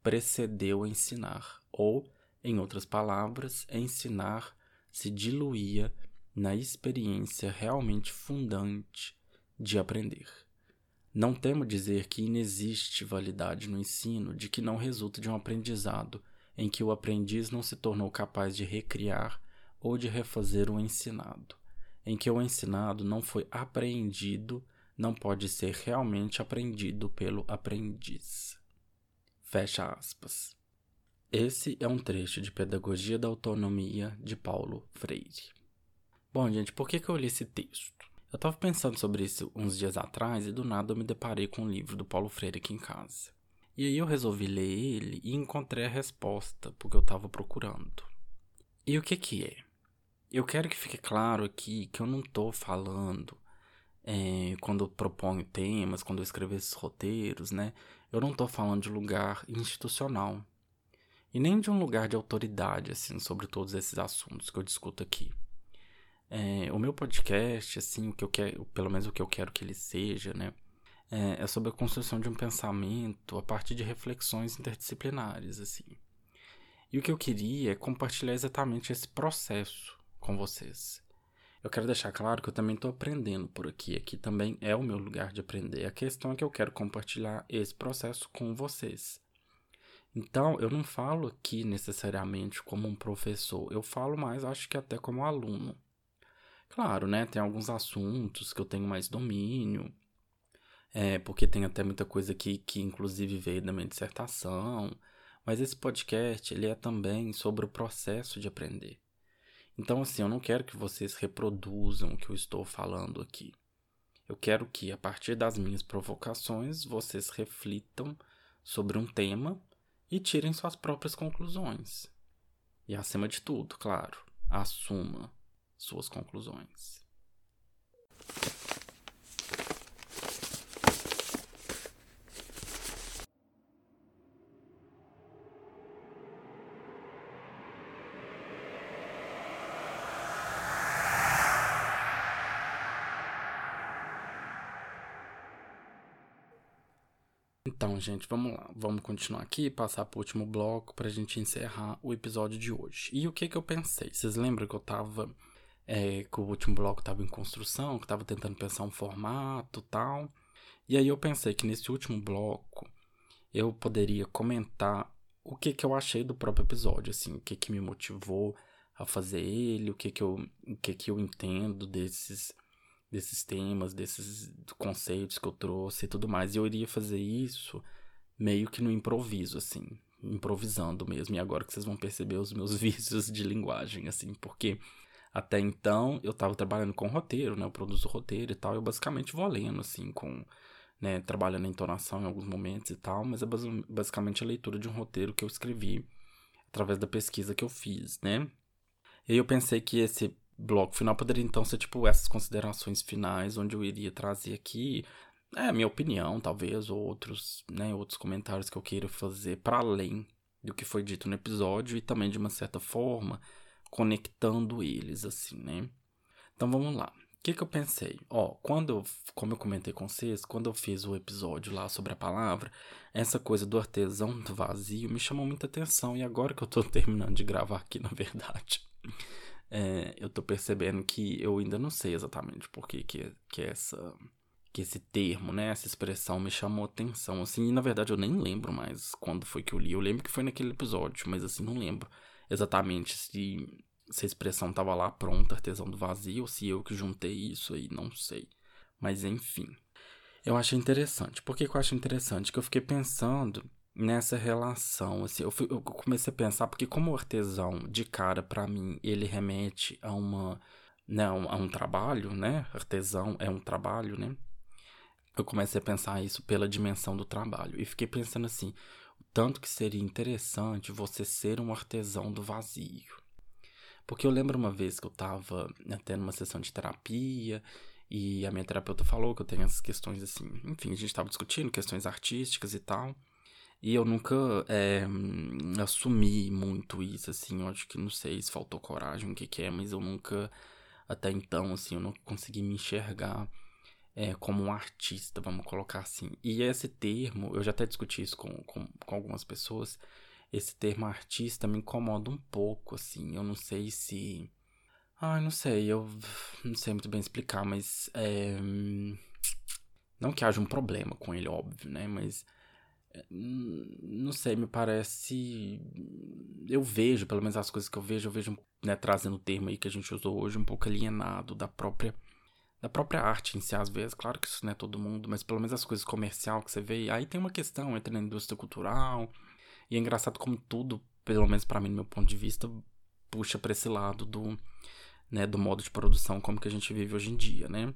precedeu ensinar, ou, em outras palavras, ensinar se diluía na experiência realmente fundante de aprender. Não temo dizer que inexiste validade no ensino de que não resulta de um aprendizado em que o aprendiz não se tornou capaz de recriar ou de refazer o ensinado, em que o ensinado não foi apreendido, não pode ser realmente aprendido pelo aprendiz. Fecha aspas. Esse é um trecho de Pedagogia da Autonomia de Paulo Freire. Bom, gente, por que, que eu li esse texto? Eu estava pensando sobre isso uns dias atrás e do nada eu me deparei com um livro do Paulo Freire aqui em casa. E aí eu resolvi ler ele e encontrei a resposta porque eu estava procurando. E o que que é? Eu quero que fique claro aqui que eu não estou falando é, quando eu proponho temas, quando eu escrevo esses roteiros, né? Eu não estou falando de lugar institucional e nem de um lugar de autoridade assim sobre todos esses assuntos que eu discuto aqui. É, o meu podcast, assim, o que eu quero, pelo menos o que eu quero que ele seja, né? É, é sobre a construção de um pensamento a partir de reflexões interdisciplinares, assim. E o que eu queria é compartilhar exatamente esse processo com vocês. Eu quero deixar claro que eu também estou aprendendo por aqui. Aqui também é o meu lugar de aprender. A questão é que eu quero compartilhar esse processo com vocês. Então, eu não falo aqui necessariamente como um professor. Eu falo mais, acho que até como aluno. Claro, né? Tem alguns assuntos que eu tenho mais domínio, é, porque tem até muita coisa aqui que inclusive veio da minha dissertação, mas esse podcast ele é também sobre o processo de aprender. Então, assim, eu não quero que vocês reproduzam o que eu estou falando aqui. Eu quero que, a partir das minhas provocações, vocês reflitam sobre um tema e tirem suas próprias conclusões. E acima de tudo, claro, assuma suas conclusões. Então, gente, vamos lá. Vamos continuar aqui, passar para o último bloco para a gente encerrar o episódio de hoje. E o que que eu pensei? Vocês lembram que eu tava. É, que o último bloco estava em construção, que estava tentando pensar um formato tal. E aí eu pensei que nesse último bloco eu poderia comentar o que que eu achei do próprio episódio, assim, o que que me motivou a fazer ele, o que que eu, o que que eu entendo desses desses temas, desses conceitos que eu trouxe e tudo mais. E eu iria fazer isso meio que no improviso, assim, improvisando mesmo. E agora que vocês vão perceber os meus [laughs] vícios de linguagem, assim, porque até então eu estava trabalhando com roteiro, né? Eu produzo roteiro e tal, eu basicamente vou lendo, assim, com. Né, trabalhando a entonação em alguns momentos e tal, mas é basicamente a leitura de um roteiro que eu escrevi através da pesquisa que eu fiz, né? E eu pensei que esse bloco final poderia então ser tipo essas considerações finais, onde eu iria trazer aqui é, a minha opinião, talvez, ou outros, né, outros comentários que eu queira fazer para além do que foi dito no episódio e também de uma certa forma conectando eles, assim, né? Então vamos lá. O que, que eu pensei? Ó, quando eu, como eu comentei com vocês, quando eu fiz o episódio lá sobre a palavra, essa coisa do artesão do vazio me chamou muita atenção. E agora que eu tô [laughs] terminando de gravar aqui, na verdade, [laughs] é, eu tô percebendo que eu ainda não sei exatamente por que, que, que essa que esse termo, né, essa expressão me chamou atenção, assim, e na verdade eu nem lembro mais quando foi que eu li, eu lembro que foi naquele episódio, mas assim, não lembro exatamente se, se a expressão tava lá pronta, artesão do vazio, ou se eu que juntei isso aí, não sei, mas enfim. Eu achei interessante, por que, que eu acho interessante? Que eu fiquei pensando nessa relação, assim, eu, fui, eu, comecei a pensar, porque como artesão, de cara, para mim, ele remete a uma, né, a um, trabalho, né, artesão é um trabalho, né, eu comecei a pensar isso pela dimensão do trabalho, e fiquei pensando assim, o tanto que seria interessante você ser um artesão do vazio, porque eu lembro uma vez que eu tava até numa sessão de terapia, e a minha terapeuta falou que eu tenho essas questões assim, enfim, a gente tava discutindo questões artísticas e tal, e eu nunca é, assumi muito isso, assim. Eu acho que não sei se faltou coragem, o que, que é, mas eu nunca, até então, assim, eu não consegui me enxergar é, como um artista, vamos colocar assim. E esse termo, eu já até discuti isso com, com, com algumas pessoas. Esse termo artista me incomoda um pouco, assim. Eu não sei se. Ai, não sei, eu não sei muito bem explicar, mas. É... Não que haja um problema com ele, óbvio, né? Mas não sei, me parece. Eu vejo, pelo menos as coisas que eu vejo, eu vejo, né, trazendo o termo aí que a gente usou hoje, um pouco alienado da própria da própria arte em si, às vezes. Claro que isso não é todo mundo, mas pelo menos as coisas comercial que você vê. Aí tem uma questão entre a indústria cultural. E é engraçado como tudo, pelo menos para mim, do meu ponto de vista, puxa para esse lado do, né, do modo de produção como que a gente vive hoje em dia, né?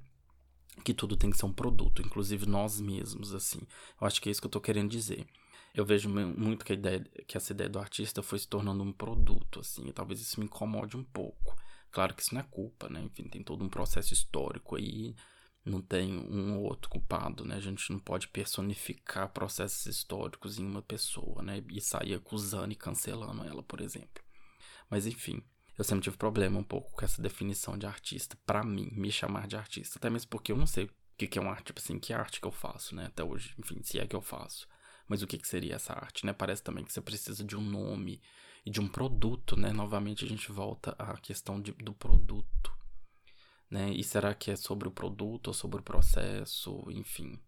que tudo tem que ser um produto, inclusive nós mesmos, assim. Eu acho que é isso que eu tô querendo dizer. Eu vejo muito que a ideia, que essa ideia do artista foi se tornando um produto, assim, e talvez isso me incomode um pouco. Claro que isso não é culpa, né? Enfim, tem todo um processo histórico aí, não tem um ou outro culpado, né? A gente não pode personificar processos históricos em uma pessoa, né? E sair acusando e cancelando ela, por exemplo. Mas enfim, eu sempre tive problema um pouco com essa definição de artista, para mim, me chamar de artista. Até mesmo porque eu não sei o que, é uma arte, tipo assim, que arte que eu faço, né? Até hoje, enfim, se é que eu faço. Mas o que, que seria essa arte, né? Parece também que você precisa de um nome e de um produto, né? Novamente a gente volta à questão de, do produto, né? E será que é sobre o produto ou sobre o processo, enfim.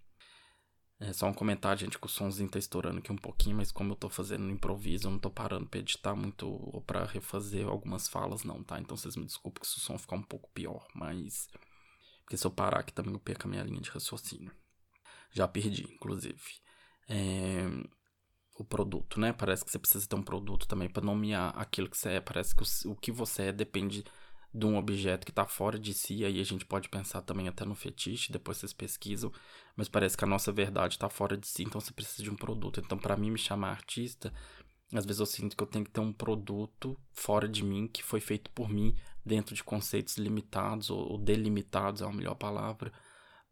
É só um comentário, gente, que o somzinho tá estourando aqui um pouquinho, mas como eu tô fazendo no improviso, eu não tô parando pra editar muito ou pra refazer algumas falas, não, tá? Então vocês me desculpem se o som ficar um pouco pior, mas. Porque se eu parar aqui também eu perco a minha linha de raciocínio. Já perdi, inclusive. É... O produto, né? Parece que você precisa ter um produto também para nomear aquilo que você é. Parece que o, o que você é depende de um objeto que está fora de si, aí a gente pode pensar também até no fetiche, depois vocês pesquisam, mas parece que a nossa verdade está fora de si, então você precisa de um produto. Então, para mim, me chamar artista Às vezes eu sinto que eu tenho que ter um produto fora de mim que foi feito por mim dentro de conceitos limitados ou delimitados é a melhor palavra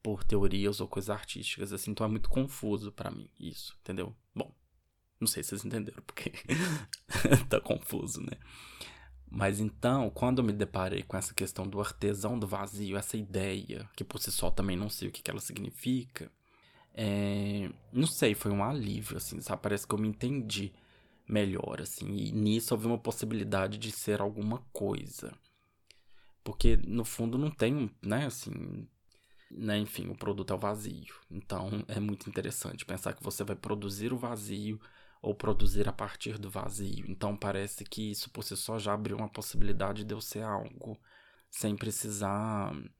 por teorias ou coisas artísticas assim, então é muito confuso para mim isso, entendeu? Bom, não sei se vocês entenderam porque [laughs] tá confuso, né? Mas então, quando eu me deparei com essa questão do artesão do vazio, essa ideia, que por si só também não sei o que, ela significa, é, não sei, foi um alívio, assim, sabe? Parece que eu me entendi melhor, assim. E nisso houve uma possibilidade de ser alguma coisa. Porque, no fundo, não tem, né, assim... Né, enfim, o produto é o vazio. Então, é muito interessante pensar que você vai produzir o vazio ou produzir a partir do vazio. Então, parece que isso por si só já abriu uma possibilidade de eu ser algo sem precisar estar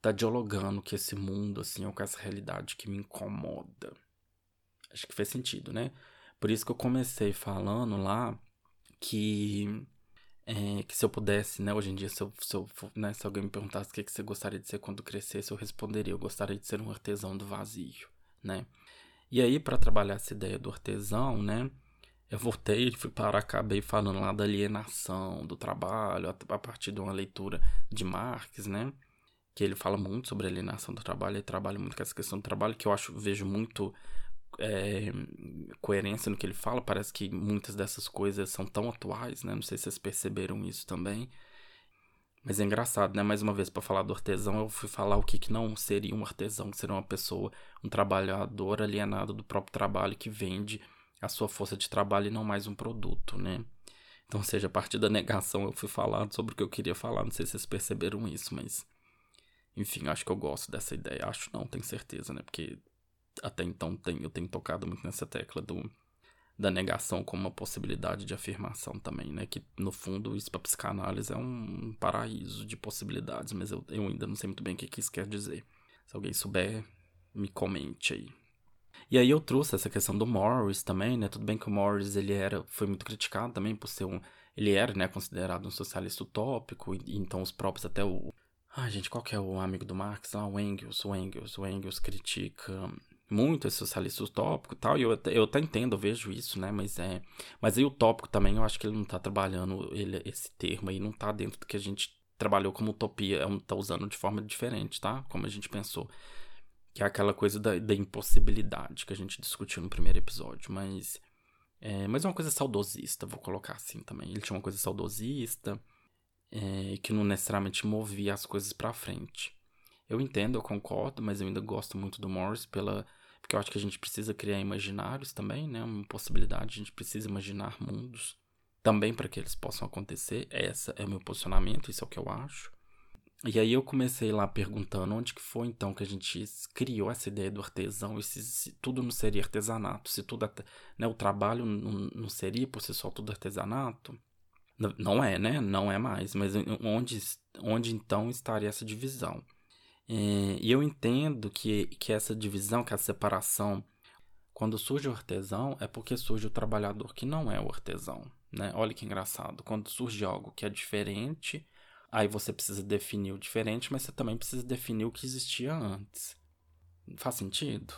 tá dialogando com esse mundo, assim, ou com essa realidade que me incomoda. Acho que fez sentido, né? Por isso que eu comecei falando lá que, é, que se eu pudesse, né, hoje em dia, se, eu, se, eu, né, se alguém me perguntasse o que, que você gostaria de ser quando crescesse, eu responderia, eu gostaria de ser um artesão do vazio, né? E aí, para trabalhar essa ideia do artesão, né, eu voltei fui parar, acabei falando lá da alienação do trabalho, a partir de uma leitura de Marx, né? Que ele fala muito sobre a alienação do trabalho, ele trabalha muito com essa questão do trabalho, que eu acho, vejo muito é, coerência no que ele fala. Parece que muitas dessas coisas são tão atuais, né? Não sei se vocês perceberam isso também. Mas é engraçado, né? Mais uma vez, para falar do artesão, eu fui falar o que, que não seria um artesão, que seria uma pessoa, um trabalhador alienado do próprio trabalho que vende a sua força de trabalho e não mais um produto, né? Então, seja, a partir da negação eu fui falar sobre o que eu queria falar. Não sei se vocês perceberam isso, mas. Enfim, acho que eu gosto dessa ideia. Acho não, tenho certeza, né? Porque até então tem, eu tenho tocado muito nessa tecla do, da negação como uma possibilidade de afirmação também, né? Que no fundo isso para psicanálise é um paraíso de possibilidades, mas eu, eu ainda não sei muito bem o que, que isso quer dizer. Se alguém souber, me comente aí. E aí eu trouxe essa questão do Morris também, né? Tudo bem que o Morris ele era, foi muito criticado também por ser um, ele era, né, considerado um socialista utópico, e, então os próprios até o Ai, gente, qual que é o amigo do Marx? Ah, o Engels, o Engels, o Engels critica muito esse socialista utópico e tal, e eu, eu até entendo, eu vejo isso, né, mas é, mas aí o também, eu acho que ele não tá trabalhando ele, esse termo aí, não tá dentro do que a gente trabalhou como utopia, é tá usando de forma diferente, tá, como a gente pensou, que é aquela coisa da, da impossibilidade que a gente discutiu no primeiro episódio, mas, é, mas é uma coisa saudosista, vou colocar assim também, ele tinha uma coisa saudosista, é, que não necessariamente movia as coisas para frente. Eu entendo, eu concordo, mas eu ainda gosto muito do Morris pela porque eu acho que a gente precisa criar imaginários também, né? Uma possibilidade, a gente precisa imaginar mundos também para que eles possam acontecer. Esse é o meu posicionamento, isso é o que eu acho. E aí eu comecei lá perguntando onde que foi então que a gente criou essa ideia do artesão, e se, se tudo não seria artesanato, se tudo, né, o trabalho não, não seria por si só tudo artesanato. Não é, né? Não é mais, mas onde, onde então estaria essa divisão? É, e eu entendo que, que essa divisão, que essa separação, quando surge o artesão, é porque surge o trabalhador que não é o artesão, né? Olha que engraçado. Quando surge algo que é diferente, aí você precisa definir o diferente, mas você também precisa definir o que existia antes. Faz sentido?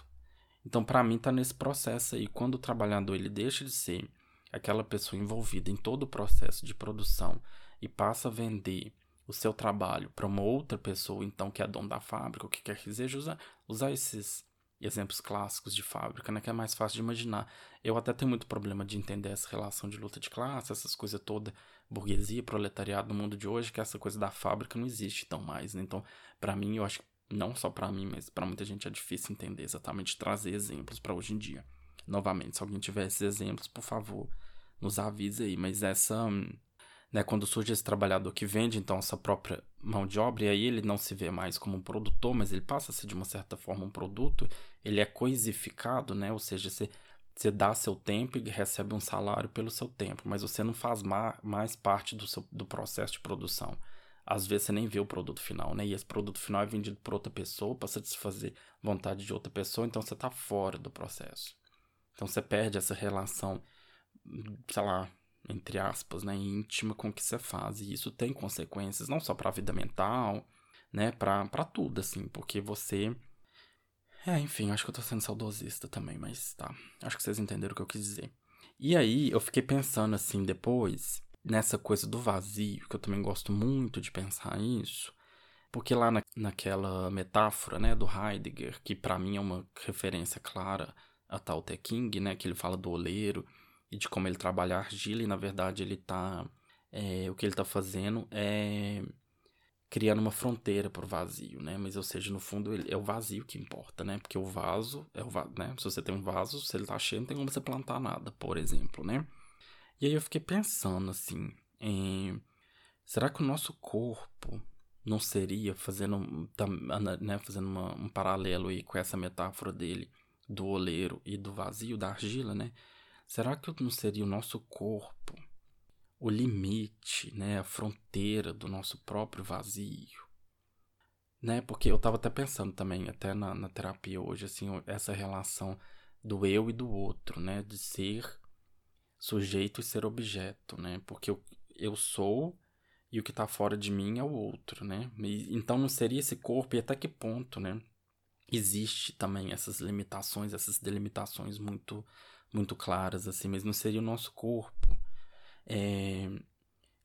Então, para mim, tá nesse processo aí. Quando o trabalhador ele deixa de ser aquela pessoa envolvida em todo o processo de produção e passa a vender o seu trabalho para uma outra pessoa, então, que é dono da fábrica, o que quer que seja, usar, usar esses exemplos clássicos de fábrica, né, que é mais fácil de imaginar. Eu até tenho muito problema de entender essa relação de luta de classe, essas coisas toda, burguesia, proletariado no mundo de hoje, que essa coisa da fábrica não existe tão mais, né? Então, para mim, eu acho que não só para mim, mas para muita gente é difícil entender exatamente trazer exemplos para hoje em dia. Novamente, se alguém tiver esses exemplos, por favor, nos avise aí, mas essa hum, né, quando surge esse trabalhador que vende então essa própria mão de obra, e aí ele não se vê mais como um produtor, mas ele passa a ser de uma certa forma um produto, ele é coisificado, né? Ou seja, você, você dá seu tempo e recebe um salário pelo seu tempo, mas você não faz ma mais parte do, seu, do processo de produção. Às vezes você nem vê o produto final, né? E esse produto final é vendido por outra pessoa para satisfazer vontade de outra pessoa, então você está fora do processo. Então você perde essa relação, sei lá, entre aspas, né, íntima com que você faz. E isso tem consequências não só para a vida mental, né, para tudo, assim, porque você. É, enfim, acho que eu tô sendo saudosista também, mas tá. Acho que vocês entenderam o que eu quis dizer. E aí eu fiquei pensando assim depois, nessa coisa do vazio, que eu também gosto muito de pensar isso, porque lá na, naquela metáfora, né, do Heidegger, que para mim é uma referência clara a Tao Te King, né, que ele fala do oleiro e de como ele trabalha a argila e na verdade ele tá é, o que ele tá fazendo é criando uma fronteira para o vazio, né? Mas, ou seja, no fundo ele, é o vazio que importa, né? Porque o vaso é o vaso, né? Se você tem um vaso, se ele tá cheio, não tem como você plantar nada, por exemplo, né? E aí eu fiquei pensando assim, em, será que o nosso corpo não seria fazendo, né, fazendo uma, um paralelo aí com essa metáfora dele do oleiro e do vazio da argila, né? Será que não seria o nosso corpo o limite, né, a fronteira do nosso próprio vazio, né? Porque eu estava até pensando também, até na, na terapia hoje, assim, essa relação do eu e do outro, né, de ser sujeito e ser objeto, né? Porque eu, eu sou e o que está fora de mim é o outro, né? E, então não seria esse corpo e até que ponto, né? Existe também essas limitações, essas delimitações muito muito claras assim, mas não seria o nosso corpo é,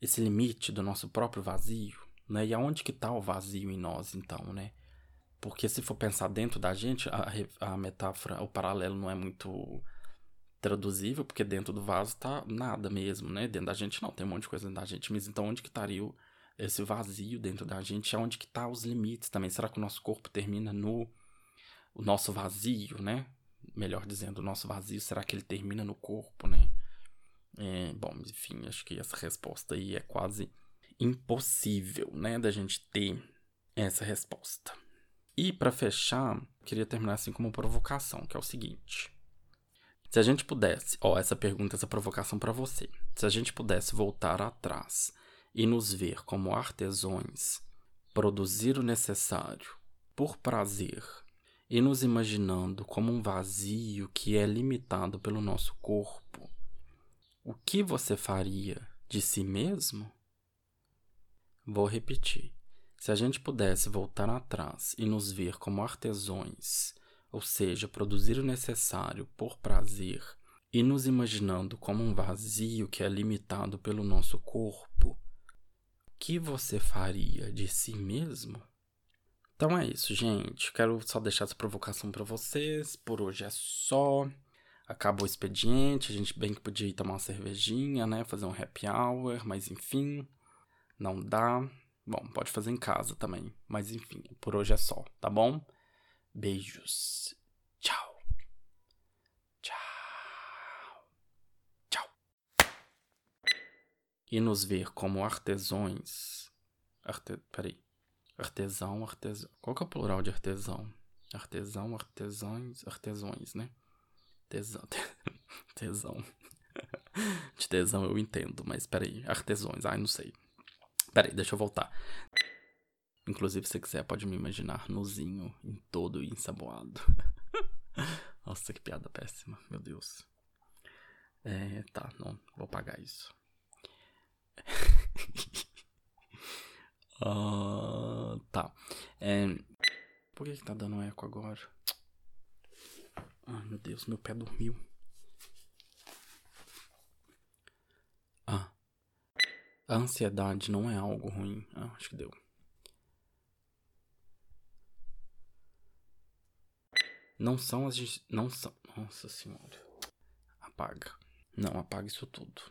esse limite do nosso próprio vazio, né? E aonde que está o vazio em nós, então, né? Porque se for pensar dentro da gente, a, a metáfora, o paralelo não é muito traduzível, porque dentro do vaso tá nada mesmo, né? Dentro da gente não, tem um monte de coisa dentro da gente, mas então onde que estaria esse vazio dentro da gente? Aonde que tá os limites também? Será que o nosso corpo termina no o nosso vazio, né? Melhor dizendo, o nosso vazio, será que ele termina no corpo, né? É, bom, enfim, acho que essa resposta aí é quase impossível, né, da gente ter essa resposta. E para fechar, queria terminar assim com uma provocação, que é o seguinte: se a gente pudesse, ó, essa pergunta, essa provocação para você. Se a gente pudesse voltar atrás e nos ver como artesões, produzir o necessário por prazer e nos imaginando como um vazio que é limitado pelo nosso corpo, o que você faria de si mesmo? Vou repetir. Se a gente pudesse voltar atrás e nos ver como artesões, ou seja, produzir o necessário por prazer, e nos imaginando como um vazio que é limitado pelo nosso corpo, o que você faria de si mesmo? Então é isso, gente. Quero só deixar essa provocação para vocês. Por hoje é só acabou o expediente, a gente bem que podia ir tomar uma cervejinha, né? Fazer um happy hour, mas enfim, não dá. Bom, pode fazer em casa também, mas enfim, por hoje é só, tá bom? Beijos. Tchau. Tchau. Tchau. E nos ver como artesões. Arte... Peraí. Artesão, artesão. Qual que é o plural de artesão? Artesão, artesãos, artesões, né? Tesão. [laughs] tesão. [laughs] De tesão eu entendo, mas peraí. Artesões, ai, não sei. Peraí, deixa eu voltar. Inclusive, se quiser, pode me imaginar nuzinho, em todo ensaboado. [laughs] Nossa, que piada péssima, meu Deus. É, tá, não, vou pagar isso. uh, tá. É, por que, que tá dando eco agora? Ai, meu Deus, meu pé dormiu. Ah. A ansiedade não é algo ruim. Ah, acho que deu. Não são as. Não são. Nossa senhora. Apaga. Não, apaga isso tudo.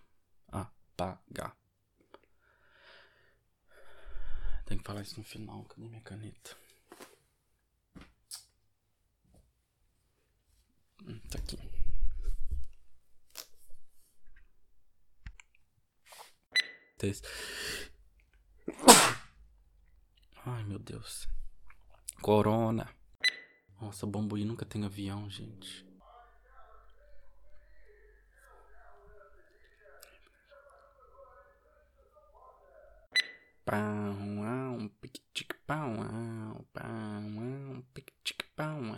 Apagar. Tem que falar isso no final. Cadê minha caneta? Tá aqui. Ai, meu Deus. Corona. Nossa, Bambuí nunca tem avião, gente. pão, um pique-tique-pão, um pão, um pique-tique-pão.